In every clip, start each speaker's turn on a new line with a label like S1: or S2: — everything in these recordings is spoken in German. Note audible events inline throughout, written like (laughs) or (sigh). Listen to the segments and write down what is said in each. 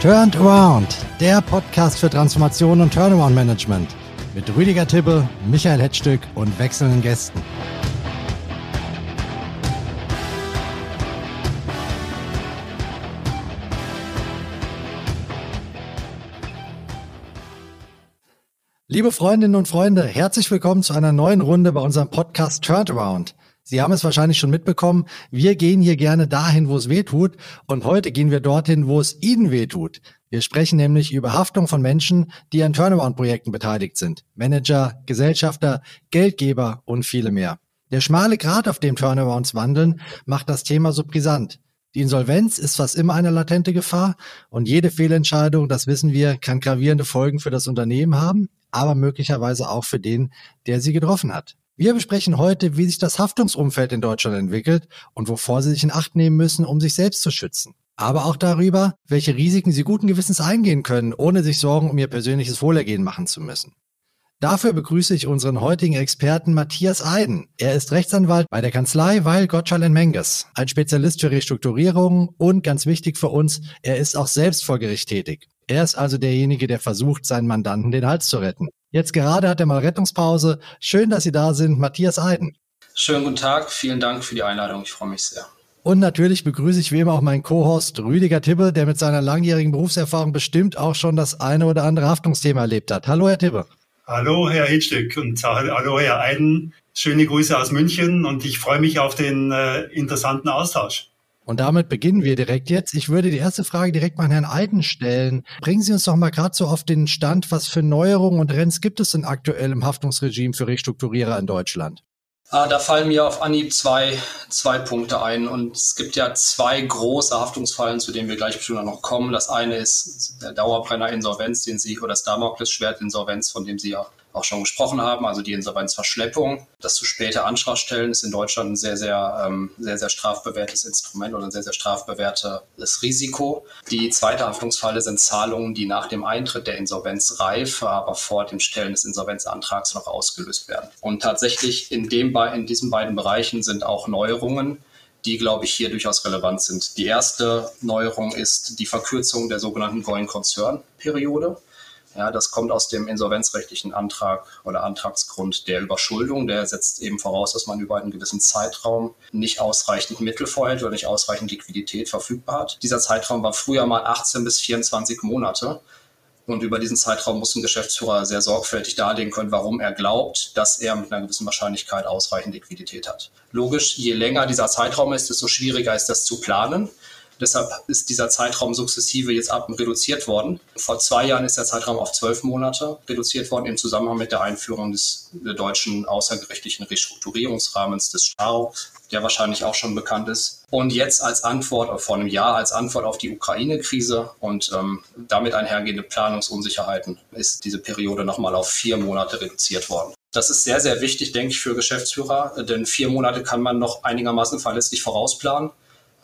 S1: Turned Around, der Podcast für Transformation und Turnaround Management mit Rüdiger Tibbe, Michael Hetzstück und wechselnden Gästen. Liebe Freundinnen und Freunde, herzlich willkommen zu einer neuen Runde bei unserem Podcast Turned Around. Sie haben es wahrscheinlich schon mitbekommen. Wir gehen hier gerne dahin, wo es weh tut. Und heute gehen wir dorthin, wo es Ihnen weh tut. Wir sprechen nämlich über Haftung von Menschen, die an Turnaround-Projekten beteiligt sind. Manager, Gesellschafter, Geldgeber und viele mehr. Der schmale Grat, auf dem Turnarounds wandeln, macht das Thema so brisant. Die Insolvenz ist fast immer eine latente Gefahr und jede Fehlentscheidung, das wissen wir, kann gravierende Folgen für das Unternehmen haben, aber möglicherweise auch für den, der sie getroffen hat. Wir besprechen heute, wie sich das Haftungsumfeld in Deutschland entwickelt und wovor Sie sich in Acht nehmen müssen, um sich selbst zu schützen. Aber auch darüber, welche Risiken Sie guten Gewissens eingehen können, ohne sich Sorgen um Ihr persönliches Wohlergehen machen zu müssen. Dafür begrüße ich unseren heutigen Experten Matthias Eiden. Er ist Rechtsanwalt bei der Kanzlei Weil Gottschall Menges, ein Spezialist für Restrukturierungen und ganz wichtig für uns, er ist auch selbst vor Gericht tätig. Er ist also derjenige, der versucht, seinen Mandanten den Hals zu retten. Jetzt gerade hat er mal Rettungspause. Schön, dass Sie da sind, Matthias Eiden.
S2: Schönen guten Tag, vielen Dank für die Einladung, ich freue mich sehr.
S1: Und natürlich begrüße ich wie immer auch meinen Co-Host Rüdiger Tibbe, der mit seiner langjährigen Berufserfahrung bestimmt auch schon das eine oder andere Haftungsthema erlebt hat. Hallo, Herr Tibbe.
S3: Hallo, Herr Hitstück und hallo, Herr Eiden. Schöne Grüße aus München und ich freue mich auf den äh, interessanten Austausch.
S1: Und damit beginnen wir direkt jetzt. Ich würde die erste Frage direkt mal an Herrn Eiden stellen. Bringen Sie uns doch mal gerade so auf den Stand, was für Neuerungen und Trends gibt es denn aktuell im Haftungsregime für Restrukturierer in Deutschland?
S2: Ah, da fallen mir auf Anhieb zwei, zwei Punkte ein. Und es gibt ja zwei große Haftungsfallen, zu denen wir gleich bestimmt noch kommen. Das eine ist der Dauerbrenner Insolvenz, den Sie, oder das Damoklesschwert Insolvenz, von dem Sie ja auch schon gesprochen haben, also die Insolvenzverschleppung. Das zu späte Antragstellen ist in Deutschland ein sehr, sehr, ähm, sehr, sehr strafbewährtes Instrument oder ein sehr, sehr strafbewährtes Risiko. Die zweite Haftungsfalle sind Zahlungen, die nach dem Eintritt der Insolvenzreife, aber vor dem Stellen des Insolvenzantrags noch ausgelöst werden. Und tatsächlich in, dem, in diesen beiden Bereichen sind auch Neuerungen, die, glaube ich, hier durchaus relevant sind. Die erste Neuerung ist die Verkürzung der sogenannten Going Concern Periode. Ja, das kommt aus dem insolvenzrechtlichen Antrag oder Antragsgrund der Überschuldung. Der setzt eben voraus, dass man über einen gewissen Zeitraum nicht ausreichend Mittel vorhält oder nicht ausreichend Liquidität verfügbar hat. Dieser Zeitraum war früher mal 18 bis 24 Monate. Und über diesen Zeitraum muss ein Geschäftsführer sehr sorgfältig darlegen können, warum er glaubt, dass er mit einer gewissen Wahrscheinlichkeit ausreichend Liquidität hat. Logisch, je länger dieser Zeitraum ist, desto schwieriger ist das zu planen. Deshalb ist dieser Zeitraum sukzessive jetzt ab reduziert worden. Vor zwei Jahren ist der Zeitraum auf zwölf Monate reduziert worden im Zusammenhang mit der Einführung des deutschen außergerichtlichen Restrukturierungsrahmens des STARO, der wahrscheinlich auch schon bekannt ist. Und jetzt als Antwort, vor einem Jahr als Antwort auf die Ukraine-Krise und ähm, damit einhergehende Planungsunsicherheiten ist diese Periode nochmal auf vier Monate reduziert worden. Das ist sehr, sehr wichtig, denke ich, für Geschäftsführer, denn vier Monate kann man noch einigermaßen verlässlich vorausplanen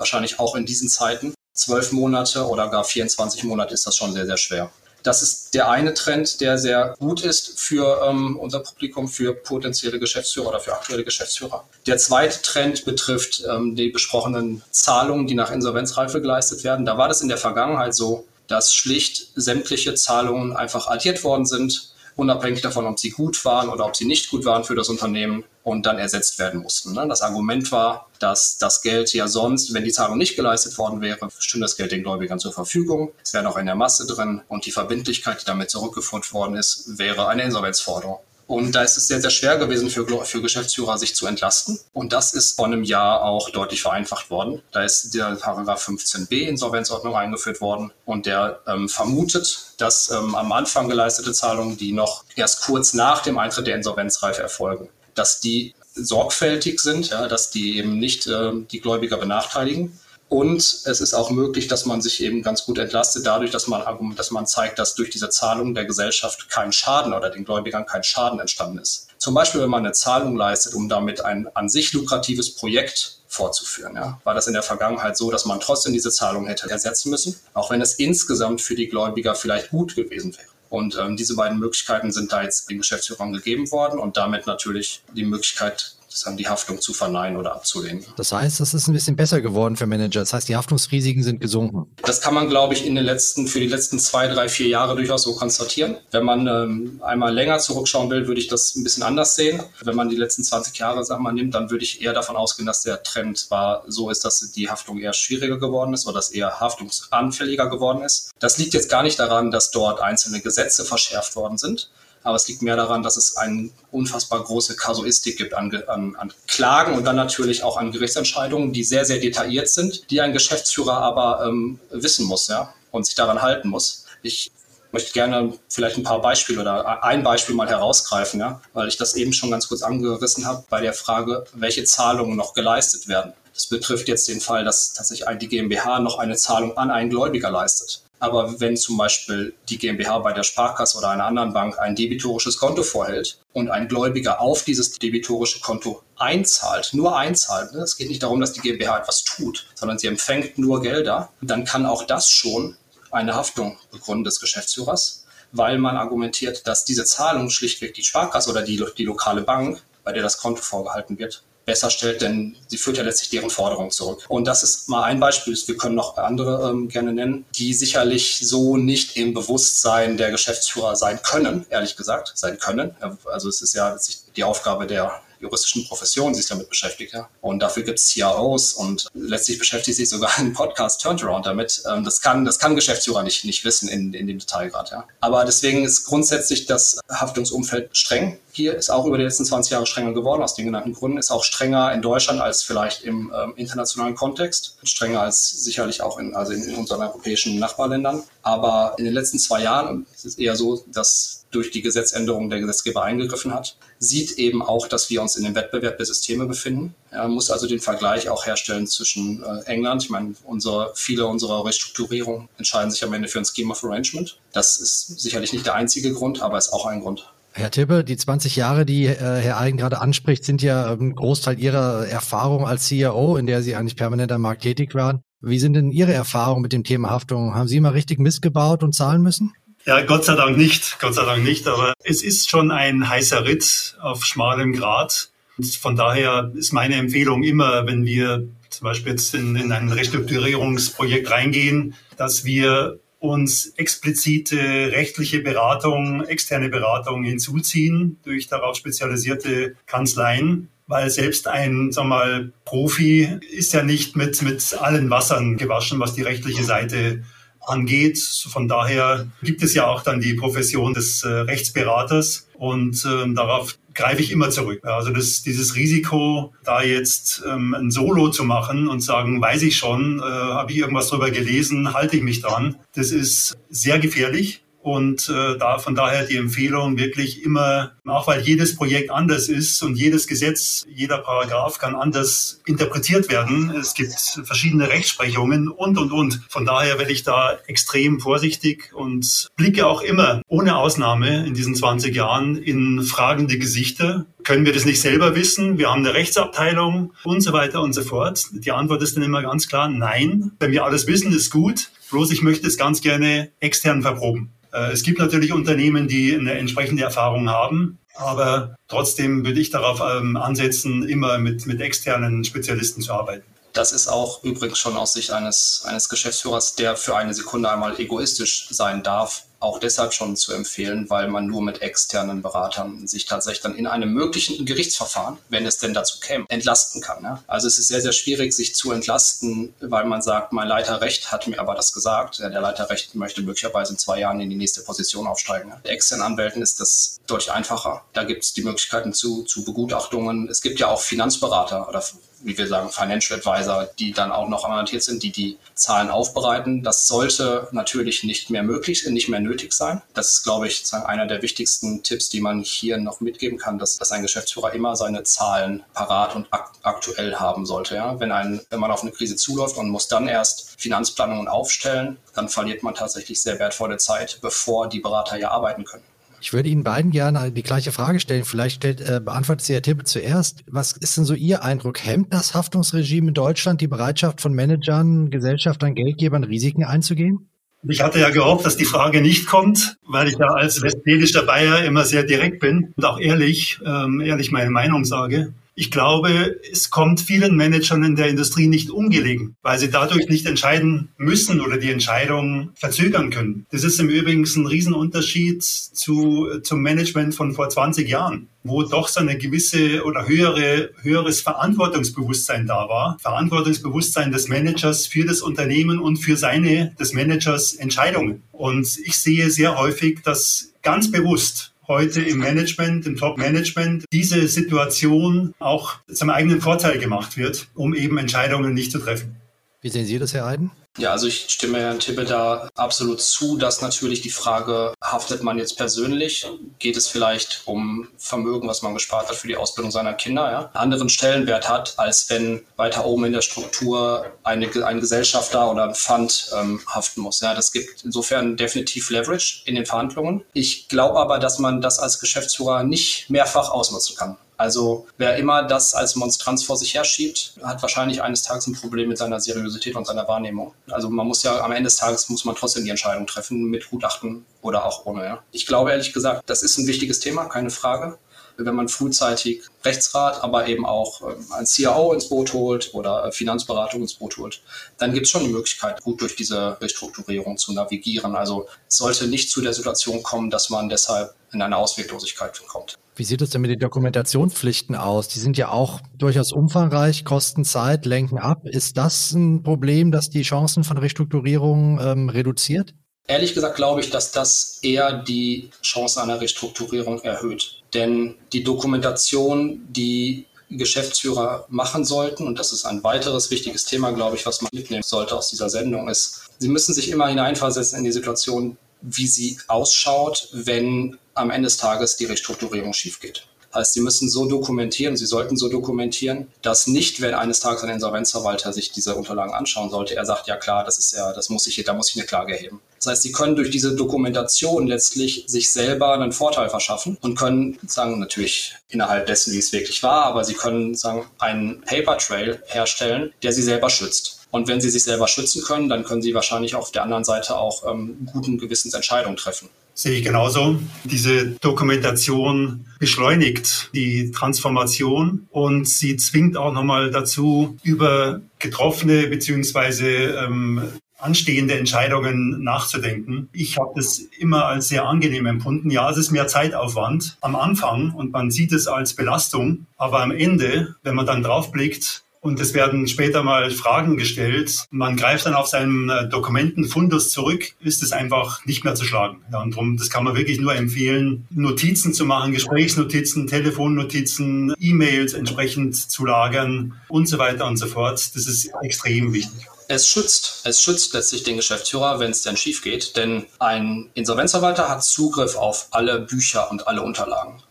S2: wahrscheinlich auch in diesen Zeiten. Zwölf Monate oder gar 24 Monate ist das schon sehr, sehr schwer. Das ist der eine Trend, der sehr gut ist für ähm, unser Publikum, für potenzielle Geschäftsführer oder für aktuelle Geschäftsführer. Der zweite Trend betrifft ähm, die besprochenen Zahlungen, die nach Insolvenzreife geleistet werden. Da war das in der Vergangenheit so, dass schlicht sämtliche Zahlungen einfach addiert worden sind unabhängig davon, ob sie gut waren oder ob sie nicht gut waren für das Unternehmen und dann ersetzt werden mussten. Ne? Das Argument war, dass das Geld ja sonst, wenn die Zahlung nicht geleistet worden wäre, stünde das Geld den Gläubigern zur Verfügung. Es wäre noch in der Masse drin und die Verbindlichkeit, die damit zurückgeführt worden ist, wäre eine Insolvenzforderung. Und da ist es sehr, sehr schwer gewesen für, für Geschäftsführer, sich zu entlasten. Und das ist vor einem Jahr auch deutlich vereinfacht worden. Da ist der Paragraph 15b Insolvenzordnung eingeführt worden und der ähm, vermutet, dass ähm, am Anfang geleistete Zahlungen, die noch erst kurz nach dem Eintritt der Insolvenzreife erfolgen, dass die sorgfältig sind, ja, dass die eben nicht äh, die Gläubiger benachteiligen und es ist auch möglich, dass man sich eben ganz gut entlastet, dadurch, dass man, dass man zeigt, dass durch diese Zahlung der Gesellschaft kein Schaden oder den Gläubigern kein Schaden entstanden ist. Zum Beispiel, wenn man eine Zahlung leistet, um damit ein an sich lukratives Projekt fortzuführen. Ja. War das in der Vergangenheit so, dass man trotzdem diese Zahlung hätte ersetzen müssen, auch wenn es insgesamt für die Gläubiger vielleicht gut gewesen wäre. Und ähm, diese beiden Möglichkeiten sind da jetzt den Geschäftsführern gegeben worden und damit natürlich die Möglichkeit sozusagen die Haftung zu verneinen oder abzulehnen.
S1: Das heißt, das ist ein bisschen besser geworden für Manager. Das heißt, die Haftungsrisiken sind gesunken.
S2: Das kann man, glaube ich, in den letzten, für die letzten zwei, drei, vier Jahre durchaus so konstatieren. Wenn man ähm, einmal länger zurückschauen will, würde ich das ein bisschen anders sehen. Wenn man die letzten 20 Jahre, sag mal, nimmt, dann würde ich eher davon ausgehen, dass der Trend war, so ist, dass die Haftung eher schwieriger geworden ist oder dass eher haftungsanfälliger geworden ist. Das liegt jetzt gar nicht daran, dass dort einzelne Gesetze verschärft worden sind, aber es liegt mehr daran, dass es eine unfassbar große Kasuistik gibt an, an, an, Klagen und dann natürlich auch an Gerichtsentscheidungen, die sehr, sehr detailliert sind, die ein Geschäftsführer aber ähm, wissen muss ja, und sich daran halten muss. Ich möchte gerne vielleicht ein paar Beispiele oder ein Beispiel mal herausgreifen, ja, weil ich das eben schon ganz kurz angerissen habe bei der Frage, welche Zahlungen noch geleistet werden. Das betrifft jetzt den Fall, dass tatsächlich die GmbH noch eine Zahlung an einen Gläubiger leistet. Aber wenn zum Beispiel die GmbH bei der Sparkasse oder einer anderen Bank ein debitorisches Konto vorhält und ein Gläubiger auf dieses debitorische Konto einzahlt, nur einzahlt, ne? es geht nicht darum, dass die GmbH etwas tut, sondern sie empfängt nur Gelder, dann kann auch das schon eine Haftung begründen des Geschäftsführers, weil man argumentiert, dass diese Zahlung schlichtweg die Sparkasse oder die, die lokale Bank, bei der das Konto vorgehalten wird, besser stellt, denn sie führt ja letztlich deren Forderungen zurück. Und das ist mal ein Beispiel. Wir können noch andere ähm, gerne nennen, die sicherlich so nicht im Bewusstsein der Geschäftsführer sein können, ehrlich gesagt, sein können. Also es ist ja die Aufgabe der juristischen Profession sich damit beschäftigt. Und dafür gibt es CROs und letztlich beschäftigt sich sogar (laughs) ein Podcast Turnaround damit. Ähm, das kann, das kann Geschäftsführer nicht, nicht wissen in, in dem Detailgrad. Ja. Aber deswegen ist grundsätzlich das Haftungsumfeld streng. Hier ist auch über die letzten 20 Jahre strenger geworden, aus den genannten Gründen. Ist auch strenger in Deutschland als vielleicht im ähm, internationalen Kontext. Strenger als sicherlich auch in, also in, in unseren europäischen Nachbarländern. Aber in den letzten zwei Jahren ist es eher so, dass durch die Gesetzänderung der Gesetzgeber eingegriffen hat, sieht eben auch, dass wir uns in dem Wettbewerb der Systeme befinden. Er muss also den Vergleich auch herstellen zwischen äh, England. Ich meine, unsere, viele unserer Restrukturierungen entscheiden sich am Ende für ein Scheme of Arrangement. Das ist sicherlich nicht der einzige Grund, aber ist auch ein Grund.
S1: Herr Tippe, die 20 Jahre, die äh, Herr Eigen gerade anspricht, sind ja ein Großteil Ihrer Erfahrung als CEO, in der Sie eigentlich permanent am Markt tätig waren. Wie sind denn Ihre Erfahrungen mit dem Thema Haftung? Haben Sie mal richtig Mist gebaut und zahlen müssen?
S3: Ja, Gott sei Dank nicht, Gott sei Dank nicht, aber es ist schon ein heißer Ritt auf schmalem Grat. Und von daher ist meine Empfehlung immer, wenn wir zum Beispiel jetzt in, in ein Restrukturierungsprojekt reingehen, dass wir uns explizite rechtliche Beratung, externe Beratung hinzuziehen durch darauf spezialisierte Kanzleien, weil selbst ein, sag mal, Profi ist ja nicht mit, mit allen Wassern gewaschen, was die rechtliche Seite angeht. Von daher gibt es ja auch dann die Profession des äh, Rechtsberaters und ähm, darauf greife ich immer zurück. Also das, dieses Risiko, da jetzt ähm, ein Solo zu machen und sagen, weiß ich schon, äh, habe ich irgendwas drüber gelesen, halte ich mich dran, das ist sehr gefährlich. Und äh, da von daher die Empfehlung wirklich immer, auch weil jedes Projekt anders ist und jedes Gesetz, jeder Paragraph kann anders interpretiert werden. Es gibt verschiedene Rechtsprechungen und, und, und. Von daher werde ich da extrem vorsichtig und blicke auch immer ohne Ausnahme in diesen 20 Jahren in fragende Gesichter. Können wir das nicht selber wissen? Wir haben eine Rechtsabteilung und so weiter und so fort. Die Antwort ist dann immer ganz klar, nein. Wenn wir alles wissen, ist gut. Bloß ich möchte es ganz gerne extern verproben. Äh, es gibt natürlich Unternehmen, die eine entsprechende Erfahrung haben, aber trotzdem würde ich darauf ähm, ansetzen, immer mit, mit externen Spezialisten zu arbeiten.
S2: Das ist auch übrigens schon aus Sicht eines, eines Geschäftsführers, der für eine Sekunde einmal egoistisch sein darf, auch deshalb schon zu empfehlen, weil man nur mit externen Beratern sich tatsächlich dann in einem möglichen Gerichtsverfahren, wenn es denn dazu käme, entlasten kann. Ne? Also es ist sehr, sehr schwierig, sich zu entlasten, weil man sagt, mein Leiterrecht hat mir aber das gesagt. Der Leiterrecht möchte möglicherweise in zwei Jahren in die nächste Position aufsteigen. Ne? Externen Anwälten ist das deutlich einfacher. Da gibt es die Möglichkeiten zu, zu Begutachtungen. Es gibt ja auch Finanzberater oder wie wir sagen, Financial Advisor, die dann auch noch amortiert sind, die die Zahlen aufbereiten. Das sollte natürlich nicht mehr möglich, nicht mehr nötig sein. Das ist, glaube ich, einer der wichtigsten Tipps, die man hier noch mitgeben kann, dass, dass ein Geschäftsführer immer seine Zahlen parat und ak aktuell haben sollte. Ja? Wenn, ein, wenn man auf eine Krise zuläuft und muss dann erst Finanzplanungen aufstellen, dann verliert man tatsächlich sehr wertvolle Zeit, bevor die Berater ja arbeiten können.
S1: Ich würde Ihnen beiden gerne die gleiche Frage stellen. Vielleicht stellt, äh, beantwortet Sie Herr Tippe zuerst. Was ist denn so Ihr Eindruck? Hemmt das Haftungsregime in Deutschland die Bereitschaft von Managern, Gesellschaftern, Geldgebern, Risiken einzugehen?
S3: Ich hatte ja gehofft, dass die Frage nicht kommt, weil ich ja als westfälischer Bayer immer sehr direkt bin und auch ehrlich, ähm, ehrlich meine Meinung sage. Ich glaube, es kommt vielen Managern in der Industrie nicht ungelegen, weil sie dadurch nicht entscheiden müssen oder die Entscheidung verzögern können. Das ist im Übrigen ein Riesenunterschied zu, zum Management von vor 20 Jahren, wo doch so eine gewisse oder höhere, höheres Verantwortungsbewusstsein da war. Verantwortungsbewusstsein des Managers für das Unternehmen und für seine, des Managers Entscheidungen. Und ich sehe sehr häufig, dass ganz bewusst heute im Management, im Top-Management, diese Situation auch zum eigenen Vorteil gemacht wird, um eben Entscheidungen nicht zu treffen.
S1: Wie sehen Sie das, Herr Eiden?
S2: Ja, also ich stimme Herrn Tippe da absolut zu, dass natürlich die Frage, haftet man jetzt persönlich? Geht es vielleicht um Vermögen, was man gespart hat für die Ausbildung seiner Kinder, ja? anderen Stellenwert hat, als wenn weiter oben in der Struktur eine, ein Gesellschafter oder ein Fund ähm, haften muss. Ja, das gibt insofern definitiv Leverage in den Verhandlungen. Ich glaube aber, dass man das als Geschäftsführer nicht mehrfach ausnutzen kann. Also wer immer das als Monstranz vor sich herschiebt, hat wahrscheinlich eines Tages ein Problem mit seiner Seriosität und seiner Wahrnehmung. Also man muss ja am Ende des Tages muss man trotzdem die Entscheidung treffen mit Gutachten oder auch ohne. Ja. Ich glaube ehrlich gesagt, das ist ein wichtiges Thema, keine Frage wenn man frühzeitig Rechtsrat, aber eben auch ähm, ein CIO ins Boot holt oder äh, Finanzberatung ins Boot holt, dann gibt es schon die Möglichkeit, gut durch diese Restrukturierung zu navigieren. Also es sollte nicht zu der Situation kommen, dass man deshalb in eine Ausweglosigkeit kommt.
S1: Wie sieht es denn mit den Dokumentationspflichten aus? Die sind ja auch durchaus umfangreich, kosten Zeit, lenken ab. Ist das ein Problem, das die Chancen von Restrukturierung ähm, reduziert?
S2: Ehrlich gesagt glaube ich, dass das eher die Chance einer Restrukturierung erhöht. Denn die Dokumentation, die Geschäftsführer machen sollten, und das ist ein weiteres wichtiges Thema, glaube ich, was man mitnehmen sollte aus dieser Sendung, ist, sie müssen sich immer hineinversetzen in die Situation, wie sie ausschaut, wenn am Ende des Tages die Restrukturierung schief geht. Heißt, sie müssen so dokumentieren, sie sollten so dokumentieren, dass nicht, wenn eines Tages ein Insolvenzverwalter sich diese Unterlagen anschauen sollte, er sagt, ja klar, das ist ja, das muss ich, da muss ich eine Klage erheben. Das heißt, sie können durch diese Dokumentation letztlich sich selber einen Vorteil verschaffen und können sagen, natürlich innerhalb dessen, wie es wirklich war, aber sie können sagen, einen Paper Trail herstellen, der sie selber schützt. Und wenn sie sich selber schützen können, dann können sie wahrscheinlich auf der anderen Seite auch ähm, guten Gewissens Entscheidungen treffen.
S3: Sehe ich genauso. Diese Dokumentation beschleunigt die Transformation und sie zwingt auch nochmal dazu, über getroffene beziehungsweise ähm, anstehende Entscheidungen nachzudenken. Ich habe das immer als sehr angenehm empfunden. Ja, es ist mehr Zeitaufwand am Anfang und man sieht es als Belastung, aber am Ende, wenn man dann draufblickt, und es werden später mal Fragen gestellt. Man greift dann auf seinen äh, Dokumentenfundus zurück, ist es einfach nicht mehr zu schlagen. Ja, und darum, das kann man wirklich nur empfehlen, Notizen zu machen, Gesprächsnotizen, Telefonnotizen, E-Mails entsprechend zu lagern und so weiter und so fort. Das ist extrem wichtig.
S2: Es schützt, es schützt letztlich den Geschäftsführer, wenn es dann schief geht, denn ein Insolvenzverwalter hat Zugriff auf alle Bücher und alle Unterlagen.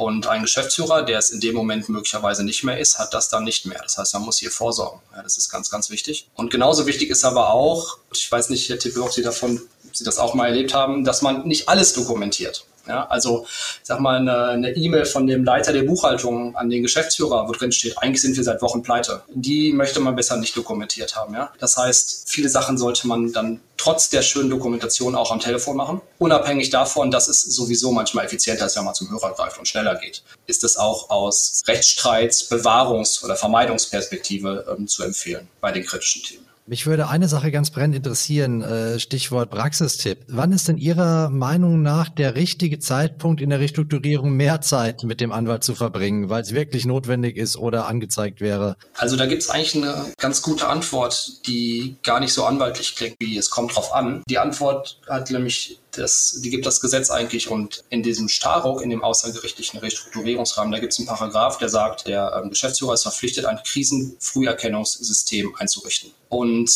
S2: Und ein Geschäftsführer, der es in dem Moment möglicherweise nicht mehr ist, hat das dann nicht mehr. Das heißt, man muss hier vorsorgen. Ja, das ist ganz, ganz wichtig. Und genauso wichtig ist aber auch, ich weiß nicht, Herr Tippe, ob Sie davon, ob Sie das auch mal erlebt haben, dass man nicht alles dokumentiert. Ja, also sag mal, eine E-Mail von dem Leiter der Buchhaltung an den Geschäftsführer, wo drin steht, eigentlich sind wir seit Wochen pleite. Die möchte man besser nicht dokumentiert haben. Ja? Das heißt, viele Sachen sollte man dann trotz der schönen Dokumentation auch am Telefon machen. Unabhängig davon, dass es sowieso manchmal effizienter ist, wenn man zum Hörer greift und schneller geht, ist es auch aus Rechtsstreits-, Bewahrungs- oder Vermeidungsperspektive ähm, zu empfehlen bei den kritischen Themen.
S1: Mich würde eine Sache ganz brennend interessieren, äh, Stichwort Praxistipp. Wann ist denn Ihrer Meinung nach der richtige Zeitpunkt in der Restrukturierung, mehr Zeit mit dem Anwalt zu verbringen, weil es wirklich notwendig ist oder angezeigt wäre?
S2: Also da gibt es eigentlich eine ganz gute Antwort, die gar nicht so anwaltlich klingt, wie es kommt drauf an. Die Antwort hat nämlich das, die gibt das Gesetz eigentlich und in diesem Staruk, in dem außergerichtlichen Restrukturierungsrahmen, da gibt es einen Paragraph, der sagt, der ähm, Geschäftsführer ist verpflichtet, ein Krisenfrüherkennungssystem einzurichten. Und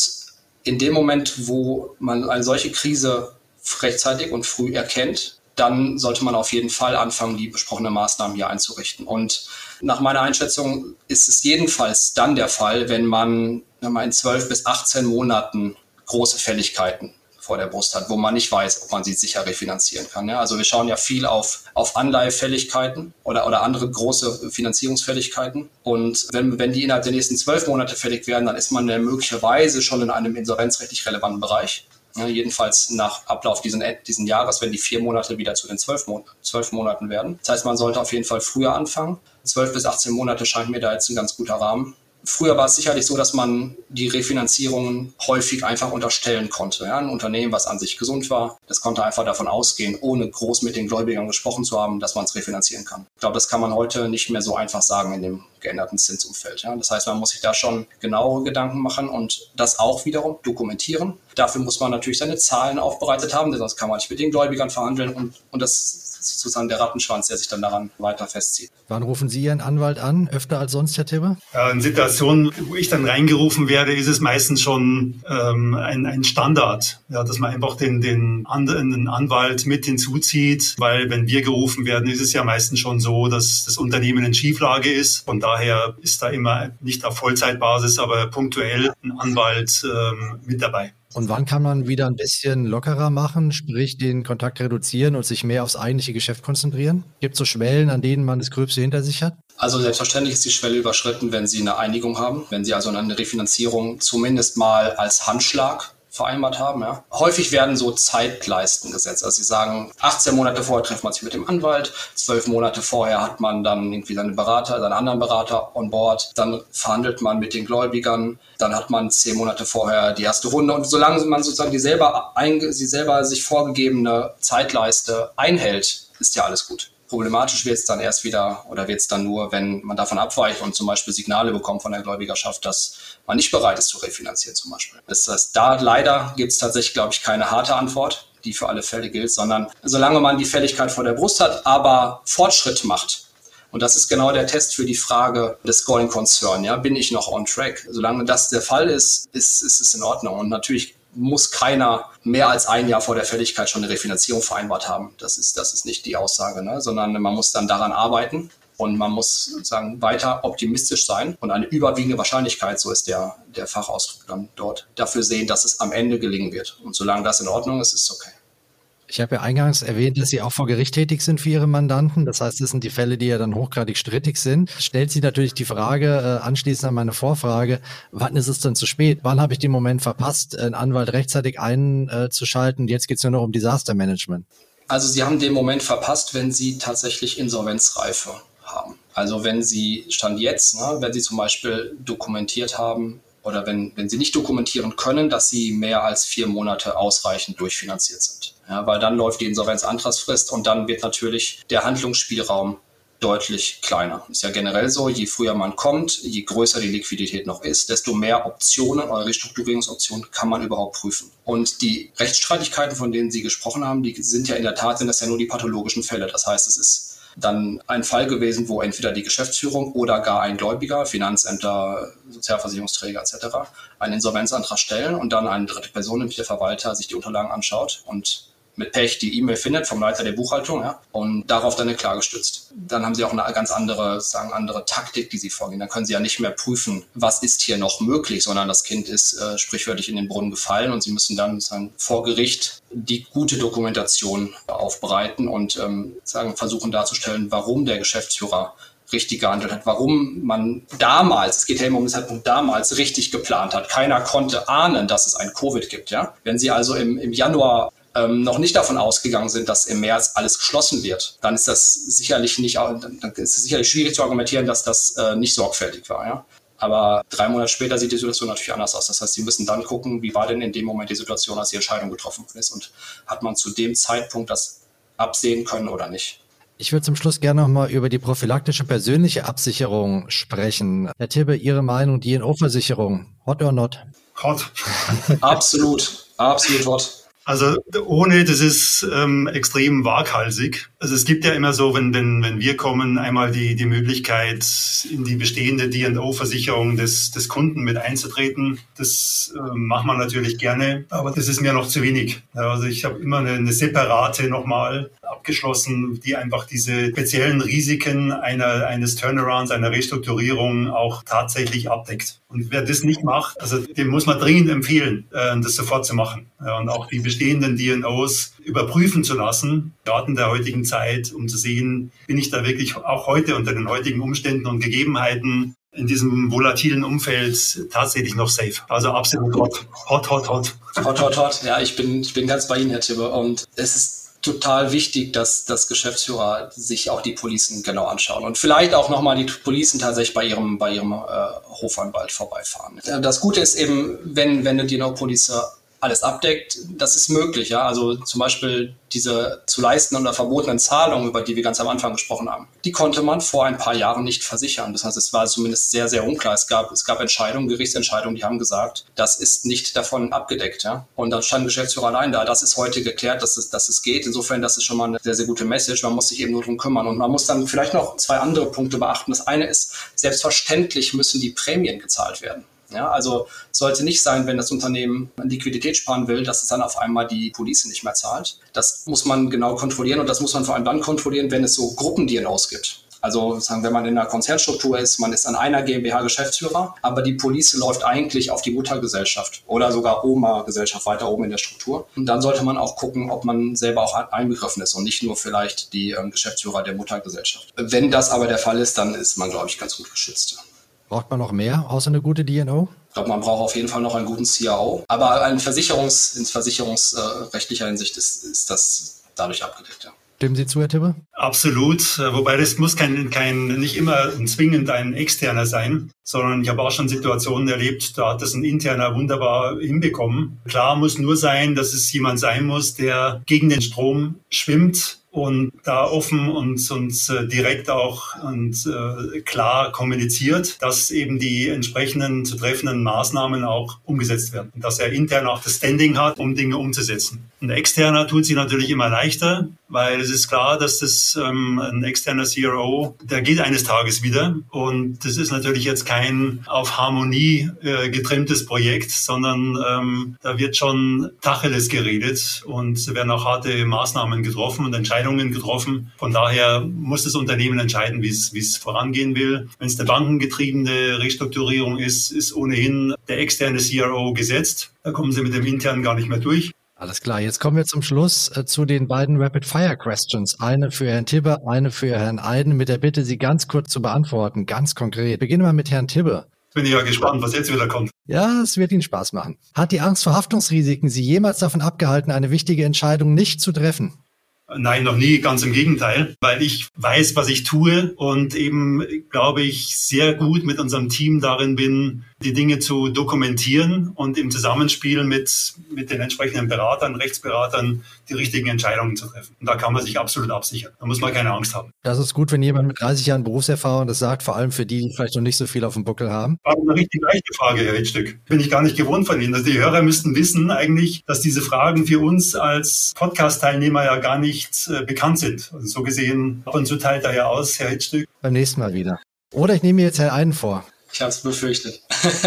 S2: in dem Moment, wo man eine solche Krise rechtzeitig und früh erkennt, dann sollte man auf jeden Fall anfangen, die besprochenen Maßnahmen hier einzurichten. Und nach meiner Einschätzung ist es jedenfalls dann der Fall, wenn man, wenn man in zwölf bis 18 Monaten große Fälligkeiten vor der Brust hat, wo man nicht weiß, ob man sie sicher refinanzieren kann. Ja? Also wir schauen ja viel auf, auf Anleihefälligkeiten oder, oder andere große Finanzierungsfälligkeiten. Und wenn, wenn die innerhalb der nächsten zwölf Monate fällig werden, dann ist man ja möglicherweise schon in einem insolvenzrechtlich relevanten Bereich. Ja, jedenfalls nach Ablauf diesen, diesen Jahres, wenn die vier Monate wieder zu den zwölf, Mon zwölf Monaten werden. Das heißt, man sollte auf jeden Fall früher anfangen. Zwölf bis 18 Monate scheint mir da jetzt ein ganz guter Rahmen. Früher war es sicherlich so, dass man die Refinanzierungen häufig einfach unterstellen konnte. Ja, ein Unternehmen, was an sich gesund war, das konnte einfach davon ausgehen, ohne groß mit den Gläubigern gesprochen zu haben, dass man es refinanzieren kann. Ich glaube, das kann man heute nicht mehr so einfach sagen in dem geänderten Zinsumfeld. Ja. Das heißt, man muss sich da schon genauere Gedanken machen und das auch wiederum dokumentieren. Dafür muss man natürlich seine Zahlen aufbereitet haben, denn sonst kann man nicht mit den Gläubigern verhandeln und, und das sozusagen der Rattenschwanz, der sich dann daran weiter festzieht.
S1: Wann rufen Sie Ihren Anwalt an? Öfter als sonst, Herr Tibbe?
S3: In Situationen, wo ich dann reingerufen werde, ist es meistens schon ähm, ein, ein Standard, ja, dass man einfach den, den anderen Anwalt mit hinzuzieht, weil wenn wir gerufen werden, ist es ja meistens schon so, dass das Unternehmen in Schieflage ist. Von daher ist da immer nicht auf Vollzeitbasis, aber punktuell ein Anwalt ähm, mit dabei.
S1: Und wann kann man wieder ein bisschen lockerer machen, sprich den Kontakt reduzieren und sich mehr aufs eigentliche Geschäft konzentrieren? Gibt es so Schwellen, an denen man das Gröbste hinter sich hat?
S2: Also selbstverständlich ist die Schwelle überschritten, wenn Sie eine Einigung haben, wenn Sie also eine Refinanzierung zumindest mal als Handschlag vereinbart haben. Ja. Häufig werden so Zeitleisten gesetzt. Also sie sagen, 18 Monate vorher trifft man sich mit dem Anwalt, 12 Monate vorher hat man dann irgendwie seine Berater, seinen anderen Berater on board, dann verhandelt man mit den Gläubigern, dann hat man 10 Monate vorher die erste Runde und solange man sozusagen die selber, sie selber sich vorgegebene Zeitleiste einhält, ist ja alles gut. Problematisch wird es dann erst wieder oder wird es dann nur, wenn man davon abweicht und zum Beispiel Signale bekommt von der Gläubigerschaft, dass man nicht bereit ist zu refinanzieren zum Beispiel. Das heißt, da leider gibt es tatsächlich, glaube ich, keine harte Antwort, die für alle Fälle gilt, sondern solange man die Fälligkeit vor der Brust hat, aber Fortschritt macht, und das ist genau der Test für die Frage des Going Concern. Ja, bin ich noch on track? Solange das der Fall ist, ist, ist es in Ordnung. Und natürlich muss keiner mehr als ein Jahr vor der Fälligkeit schon eine Refinanzierung vereinbart haben. Das ist, das ist nicht die Aussage, ne? sondern man muss dann daran arbeiten und man muss sozusagen weiter optimistisch sein und eine überwiegende Wahrscheinlichkeit, so ist der, der Fachausdruck dann dort, dafür sehen, dass es am Ende gelingen wird. Und solange das in Ordnung ist, ist es okay.
S1: Ich habe ja eingangs erwähnt, dass Sie auch vor Gericht tätig sind für Ihre Mandanten. Das heißt, das sind die Fälle, die ja dann hochgradig strittig sind. Stellt sich natürlich die Frage, äh, anschließend an meine Vorfrage, wann ist es denn zu spät? Wann habe ich den Moment verpasst, einen Anwalt rechtzeitig einzuschalten? Jetzt geht es nur noch um Disastermanagement.
S2: Also Sie haben den Moment verpasst, wenn Sie tatsächlich Insolvenzreife haben. Also wenn Sie, Stand jetzt, ne, wenn Sie zum Beispiel dokumentiert haben, oder wenn, wenn sie nicht dokumentieren können, dass sie mehr als vier Monate ausreichend durchfinanziert sind. Ja, weil dann läuft die Insolvenzantragsfrist und dann wird natürlich der Handlungsspielraum deutlich kleiner. Ist ja generell so, je früher man kommt, je größer die Liquidität noch ist, desto mehr Optionen oder Restrukturierungsoptionen kann man überhaupt prüfen. Und die Rechtsstreitigkeiten, von denen Sie gesprochen haben, die sind ja in der Tat, sind das ja nur die pathologischen Fälle. Das heißt, es ist dann ein Fall gewesen, wo entweder die Geschäftsführung oder gar ein Gläubiger, Finanzämter, Sozialversicherungsträger etc. einen Insolvenzantrag stellen und dann eine dritte Person, nämlich der Verwalter, sich die Unterlagen anschaut und mit Pech die E-Mail findet vom Leiter der Buchhaltung ja, und darauf dann eine Klage stützt. Dann haben sie auch eine ganz andere, sagen andere Taktik, die sie vorgehen. Dann können sie ja nicht mehr prüfen, was ist hier noch möglich, sondern das Kind ist äh, sprichwörtlich in den Brunnen gefallen und sie müssen dann sagen, vor Gericht die gute Dokumentation aufbereiten und ähm, sagen, versuchen darzustellen, warum der Geschäftsführer richtig gehandelt hat, warum man damals, es geht ja immer um den Zeitpunkt damals, richtig geplant hat. Keiner konnte ahnen, dass es ein Covid gibt. Ja? Wenn Sie also im, im Januar ähm, noch nicht davon ausgegangen sind, dass im März alles geschlossen wird, dann ist das sicherlich nicht, dann ist es sicherlich schwierig zu argumentieren, dass das äh, nicht sorgfältig war. Ja? Aber drei Monate später sieht die Situation natürlich anders aus. Das heißt, Sie müssen dann gucken, wie war denn in dem Moment die Situation, als die Entscheidung getroffen ist und hat man zu dem Zeitpunkt das absehen können oder nicht.
S1: Ich würde zum Schluss gerne nochmal über die prophylaktische persönliche Absicherung sprechen. Herr Tibbe, Ihre Meinung, die NO-Versicherung, hot or not?
S3: Hot.
S2: absolut, absolut hot.
S3: Also ohne, das ist ähm, extrem waghalsig. Also es gibt ja immer so, wenn, wenn, wenn wir kommen, einmal die, die Möglichkeit, in die bestehende D&O-Versicherung des, des Kunden mit einzutreten. Das äh, macht man natürlich gerne, aber das ist mir noch zu wenig. Ja, also ich habe immer eine, eine separate nochmal abgeschlossen, die einfach diese speziellen Risiken einer, eines Turnarounds, einer Restrukturierung auch tatsächlich abdeckt. Und wer das nicht macht, also dem muss man dringend empfehlen, äh, das sofort zu machen. Ja, und auch die bestehenden DNOs überprüfen zu lassen, Daten der heutigen Zeit, um zu sehen, bin ich da wirklich auch heute unter den heutigen Umständen und Gegebenheiten in diesem volatilen Umfeld tatsächlich noch safe. Also absolut hot, hot, hot, hot.
S2: Hot, hot, hot. Ja, ich bin, ich bin ganz bei Ihnen, Herr Tibbe. Und es ist total wichtig, dass das Geschäftsführer sich auch die Policen genau anschauen und vielleicht auch nochmal die Policen tatsächlich bei ihrem, bei ihrem äh, Hofanwalt vorbeifahren. Das Gute ist eben, wenn, wenn eine DNO-Police alles abdeckt, das ist möglich. Ja? Also zum Beispiel diese zu leisten oder verbotenen Zahlungen, über die wir ganz am Anfang gesprochen haben, die konnte man vor ein paar Jahren nicht versichern. Das heißt, es war zumindest sehr, sehr unklar. Es gab, es gab Entscheidungen, Gerichtsentscheidungen, die haben gesagt, das ist nicht davon abgedeckt. Ja? Und dann stand Geschäftsführer allein da. Das ist heute geklärt, dass es, dass es geht. Insofern, das ist schon mal eine sehr, sehr gute Message. Man muss sich eben nur darum kümmern. Und man muss dann vielleicht noch zwei andere Punkte beachten. Das eine ist, selbstverständlich müssen die Prämien gezahlt werden. Ja, also sollte nicht sein, wenn das Unternehmen Liquidität sparen will, dass es dann auf einmal die Police nicht mehr zahlt. Das muss man genau kontrollieren und das muss man vor allem dann kontrollieren, wenn es so Gruppen-DNOs gibt. Also sagen, wenn man in einer Konzernstruktur ist, man ist an einer GmbH Geschäftsführer, aber die Police läuft eigentlich auf die Muttergesellschaft oder sogar Oma-Gesellschaft weiter oben in der Struktur. Und dann sollte man auch gucken, ob man selber auch einbegriffen ist und nicht nur vielleicht die ähm, Geschäftsführer der Muttergesellschaft. Wenn das aber der Fall ist, dann ist man, glaube ich, ganz gut geschützt.
S1: Braucht man noch mehr außer eine gute DNO?
S2: Ich glaube, man braucht auf jeden Fall noch einen guten CAO. Aber in, Versicherungs-, in versicherungsrechtlicher Hinsicht ist, ist das dadurch abgedeckt, ja.
S1: Stimmen Sie zu, Herr Tibbe?
S3: Absolut. Wobei das muss kein, kein, nicht immer zwingend ein externer sein, sondern ich habe auch schon Situationen erlebt, da hat das ein interner wunderbar hinbekommen. Klar muss nur sein, dass es jemand sein muss, der gegen den Strom schwimmt und da offen und, und äh, direkt auch und äh, klar kommuniziert, dass eben die entsprechenden zu treffenden Maßnahmen auch umgesetzt werden und dass er intern auch das Standing hat, um Dinge umzusetzen. Ein externer tut sich natürlich immer leichter, weil es ist klar, dass das ähm, ein externer CRO, der geht eines Tages wieder und das ist natürlich jetzt kein auf Harmonie äh, getrimmtes Projekt, sondern ähm, da wird schon Tacheles geredet und werden auch harte Maßnahmen getroffen und Entscheidungen getroffen. Von daher muss das Unternehmen entscheiden, wie es vorangehen will. Wenn es eine bankengetriebene Restrukturierung ist, ist ohnehin der externe CRO gesetzt. Da kommen sie mit dem internen gar nicht mehr durch.
S1: Alles klar, jetzt kommen wir zum Schluss äh, zu den beiden Rapid-Fire-Questions. Eine für Herrn Tibbe, eine für Herrn Eiden, mit der Bitte, sie ganz kurz zu beantworten, ganz konkret. Beginnen wir mit Herrn Tibbe.
S3: Bin ich ja gespannt, was jetzt wieder kommt.
S1: Ja, es wird Ihnen Spaß machen. Hat die Angst vor Haftungsrisiken Sie jemals davon abgehalten, eine wichtige Entscheidung nicht zu treffen?
S3: Nein, noch nie, ganz im Gegenteil, weil ich weiß, was ich tue und eben, glaube ich, sehr gut mit unserem Team darin bin, die Dinge zu dokumentieren und im Zusammenspiel mit, mit den entsprechenden Beratern, Rechtsberatern, die richtigen Entscheidungen zu treffen. Und da kann man sich absolut absichern. Da muss man keine Angst haben.
S1: Das ist gut, wenn jemand mit 30 Jahren Berufserfahrung das sagt, vor allem für die, die vielleicht noch nicht so viel auf dem Buckel haben.
S3: War eine richtig leichte Frage, Herr Rittstück. Bin ich gar nicht gewohnt von Ihnen. Also die Hörer müssten wissen eigentlich, dass diese Fragen für uns als Podcast-Teilnehmer ja gar nicht äh, bekannt sind. Also so gesehen, ab und zu teilt er ja aus, Herr Rittstück.
S1: Beim nächsten Mal wieder. Oder ich nehme mir jetzt Herrn Eiden vor.
S2: Ich habe es befürchtet.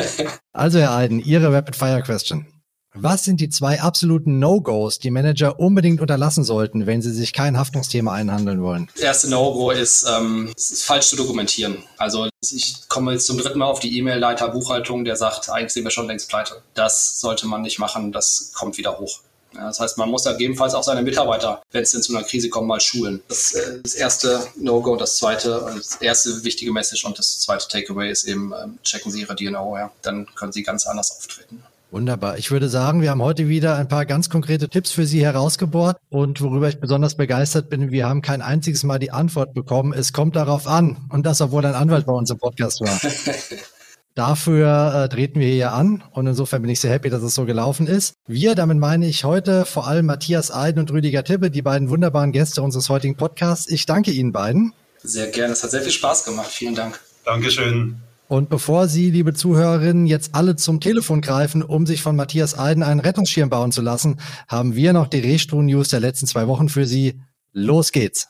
S2: (laughs)
S1: also, Herr Eiden, Ihre Rapid-Fire-Question. Was sind die zwei absoluten No-Gos, die Manager unbedingt unterlassen sollten, wenn sie sich kein Haftungsthema einhandeln wollen?
S2: Das erste No-Go ist, ähm, ist falsch zu dokumentieren. Also ich komme jetzt zum dritten Mal auf die E-Mail-Leiter Buchhaltung, der sagt, eigentlich sind wir schon längst pleite. Das sollte man nicht machen, das kommt wieder hoch. Ja, das heißt, man muss ja gegebenenfalls auch seine Mitarbeiter, wenn es denn zu einer Krise kommt, mal schulen. Das, äh, das erste No-Go, das zweite, das erste wichtige Message und das zweite Takeaway ist eben, ähm, checken Sie Ihre DNO, ja. Dann können Sie ganz anders auftreten.
S1: Wunderbar. Ich würde sagen, wir haben heute wieder ein paar ganz konkrete Tipps für Sie herausgebohrt. Und worüber ich besonders begeistert bin, wir haben kein einziges Mal die Antwort bekommen. Es kommt darauf an. Und das, obwohl ein Anwalt bei uns im Podcast war. (laughs) Dafür äh, treten wir hier an und insofern bin ich sehr happy, dass es so gelaufen ist. Wir, damit meine ich heute vor allem Matthias Eiden und Rüdiger Tippe, die beiden wunderbaren Gäste unseres heutigen Podcasts. Ich danke Ihnen beiden.
S2: Sehr gerne, es hat sehr viel Spaß gemacht. Vielen Dank.
S3: Dankeschön.
S1: Und bevor Sie, liebe Zuhörerinnen, jetzt alle zum Telefon greifen, um sich von Matthias Eiden einen Rettungsschirm bauen zu lassen, haben wir noch die Restro-News der letzten zwei Wochen für Sie. Los geht's!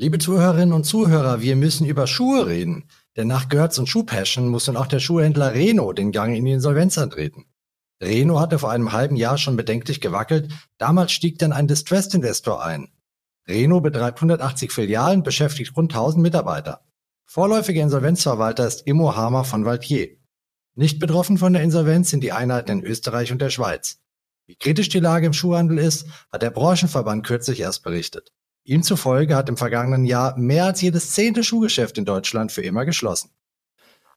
S1: Liebe Zuhörerinnen und Zuhörer, wir müssen über Schuhe reden. Denn nach Götz und Schuhpassion muss nun auch der Schuhhändler Reno den Gang in die Insolvenz antreten. Reno hatte vor einem halben Jahr schon bedenklich gewackelt. Damals stieg dann ein Distressed Investor ein. Reno betreibt 180 Filialen, beschäftigt rund 1000 Mitarbeiter. Vorläufiger Insolvenzverwalter ist Immo Hamer von Valtier. Nicht betroffen von der Insolvenz sind die Einheiten in Österreich und der Schweiz. Wie kritisch die Lage im Schuhhandel ist, hat der Branchenverband kürzlich erst berichtet. Ihm zufolge hat im vergangenen Jahr mehr als jedes zehnte Schuhgeschäft in Deutschland für immer geschlossen.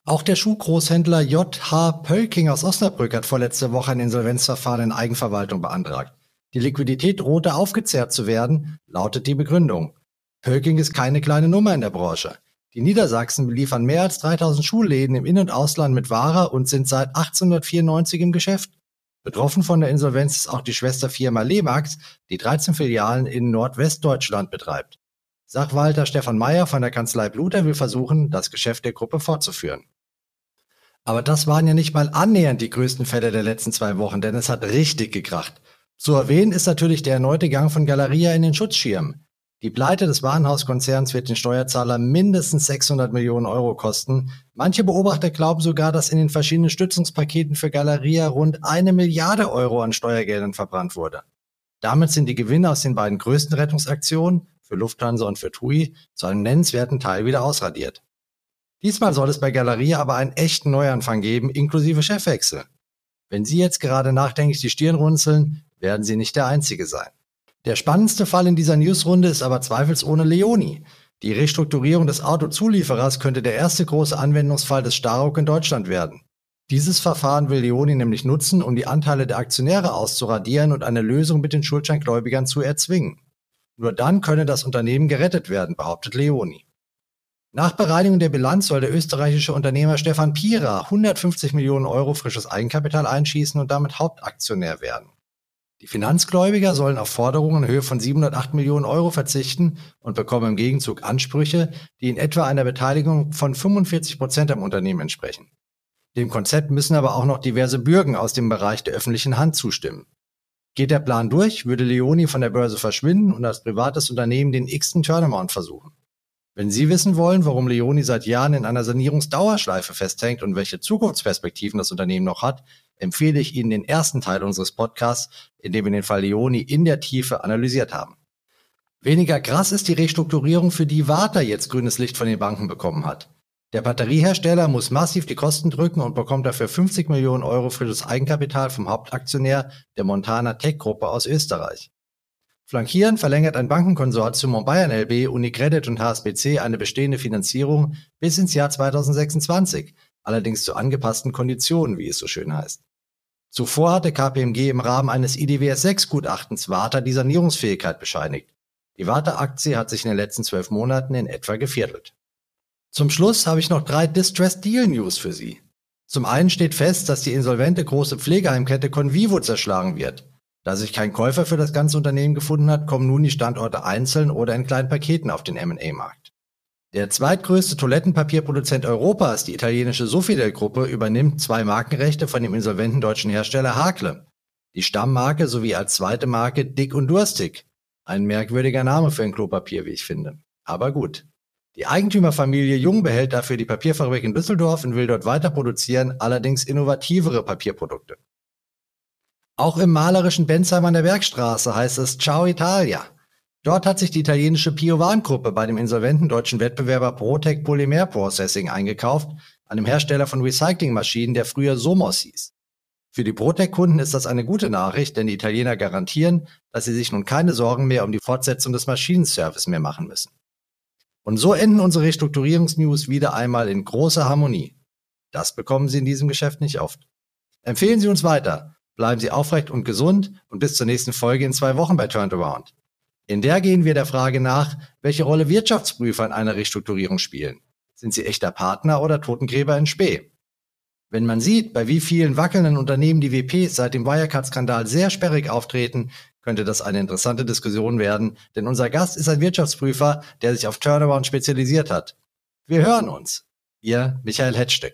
S1: Auch der Schuhgroßhändler J.H. Pölking aus Osnabrück hat vorletzte Woche ein Insolvenzverfahren in Eigenverwaltung beantragt. Die Liquidität drohte aufgezehrt zu werden, lautet die Begründung. Pölking ist keine kleine Nummer in der Branche. Die Niedersachsen beliefern mehr als 3000 Schuhläden im In- und Ausland mit Ware und sind seit 1894 im Geschäft. Betroffen von der Insolvenz ist auch die Schwesterfirma Lemax, die 13 Filialen in Nordwestdeutschland betreibt. Sachwalter Stefan Meyer von der Kanzlei Bluter will versuchen, das Geschäft der Gruppe fortzuführen. Aber das waren ja nicht mal annähernd die größten Fälle der letzten zwei Wochen, denn es hat richtig gekracht. Zu erwähnen ist natürlich der erneute Gang von Galeria in den Schutzschirm. Die Pleite des Warenhauskonzerns wird den Steuerzahler mindestens 600 Millionen Euro kosten. Manche Beobachter glauben sogar, dass in den verschiedenen Stützungspaketen für Galeria rund eine Milliarde Euro an Steuergeldern verbrannt wurde. Damit sind die Gewinne aus den beiden größten Rettungsaktionen, für Lufthansa und für TUI, zu einem nennenswerten Teil wieder ausradiert. Diesmal soll es bei Galeria aber einen echten Neuanfang geben, inklusive Chefwechsel. Wenn Sie jetzt gerade nachdenklich die Stirn runzeln, werden Sie nicht der Einzige sein. Der spannendste Fall in dieser Newsrunde ist aber zweifelsohne Leoni. Die Restrukturierung des Autozulieferers könnte der erste große Anwendungsfall des Starock in Deutschland werden. Dieses Verfahren will Leoni nämlich nutzen, um die Anteile der Aktionäre auszuradieren und eine Lösung mit den Schuldscheingläubigern zu erzwingen. Nur dann könne das Unternehmen gerettet werden, behauptet Leoni. Nach Bereinigung der Bilanz soll der österreichische Unternehmer Stefan Pira 150 Millionen Euro frisches Eigenkapital einschießen und damit Hauptaktionär werden. Die Finanzgläubiger sollen auf Forderungen in Höhe von 708 Millionen Euro verzichten und bekommen im Gegenzug Ansprüche, die in etwa einer Beteiligung von 45 Prozent am Unternehmen entsprechen. Dem Konzept müssen aber auch noch diverse Bürgen aus dem Bereich der öffentlichen Hand zustimmen. Geht der Plan durch, würde Leoni von der Börse verschwinden und als privates Unternehmen den x-ten Turnaround versuchen. Wenn Sie wissen wollen, warum Leoni seit Jahren in einer Sanierungsdauerschleife festhängt und welche Zukunftsperspektiven das Unternehmen noch hat, empfehle ich Ihnen den ersten Teil unseres Podcasts, in dem wir den Fall Leoni in der Tiefe analysiert haben. Weniger krass ist die Restrukturierung, für die Warta jetzt grünes Licht von den Banken bekommen hat. Der Batteriehersteller muss massiv die Kosten drücken und bekommt dafür 50 Millionen Euro für das Eigenkapital vom Hauptaktionär der Montana Tech Gruppe aus Österreich. Flankieren verlängert ein Bankenkonsortium um Bayern LB, Unicredit und HSBC eine bestehende Finanzierung bis ins Jahr 2026, allerdings zu angepassten Konditionen, wie es so schön heißt. Zuvor hatte KPMG im Rahmen eines IDWS-6-Gutachtens Warta die Sanierungsfähigkeit bescheinigt. Die Warta-Aktie hat sich in den letzten zwölf Monaten in etwa geviertelt. Zum Schluss habe ich noch drei Distressed Deal News für Sie. Zum einen steht fest, dass die insolvente große Pflegeheimkette Convivo zerschlagen wird. Da sich kein Käufer für das ganze Unternehmen gefunden hat, kommen nun die Standorte einzeln oder in kleinen Paketen auf den M&A-Markt. Der zweitgrößte Toilettenpapierproduzent Europas, die italienische Sofidel-Gruppe, übernimmt zwei Markenrechte von dem insolventen deutschen Hersteller Hakle. Die Stammmarke sowie als zweite Marke Dick und Durstig. Ein merkwürdiger Name für ein Klopapier, wie ich finde. Aber gut. Die Eigentümerfamilie Jung behält dafür die Papierfabrik in Düsseldorf und will dort weiter produzieren, allerdings innovativere Papierprodukte. Auch im malerischen Bensheim an der Bergstraße heißt es Ciao Italia. Dort hat sich die italienische Piovan-Gruppe bei dem insolventen deutschen Wettbewerber Protec Polymer Processing eingekauft, einem Hersteller von Recyclingmaschinen, der früher Somos hieß. Für die Protec-Kunden ist das eine gute Nachricht, denn die Italiener garantieren, dass sie sich nun keine Sorgen mehr um die Fortsetzung des Maschinenservice mehr machen müssen. Und so enden unsere Restrukturierungsnews wieder einmal in großer Harmonie. Das bekommen Sie in diesem Geschäft nicht oft. Empfehlen Sie uns weiter, bleiben Sie aufrecht und gesund und bis zur nächsten Folge in zwei Wochen bei Turnaround. In der gehen wir der Frage nach, welche Rolle Wirtschaftsprüfer in einer Restrukturierung spielen. Sind sie echter Partner oder Totengräber in Spee? Wenn man sieht, bei wie vielen wackelnden Unternehmen die WPs seit dem Wirecard-Skandal sehr sperrig auftreten, könnte das eine interessante Diskussion werden, denn unser Gast ist ein Wirtschaftsprüfer, der sich auf Turnaround spezialisiert hat. Wir hören uns. Ihr Michael Hetzstück.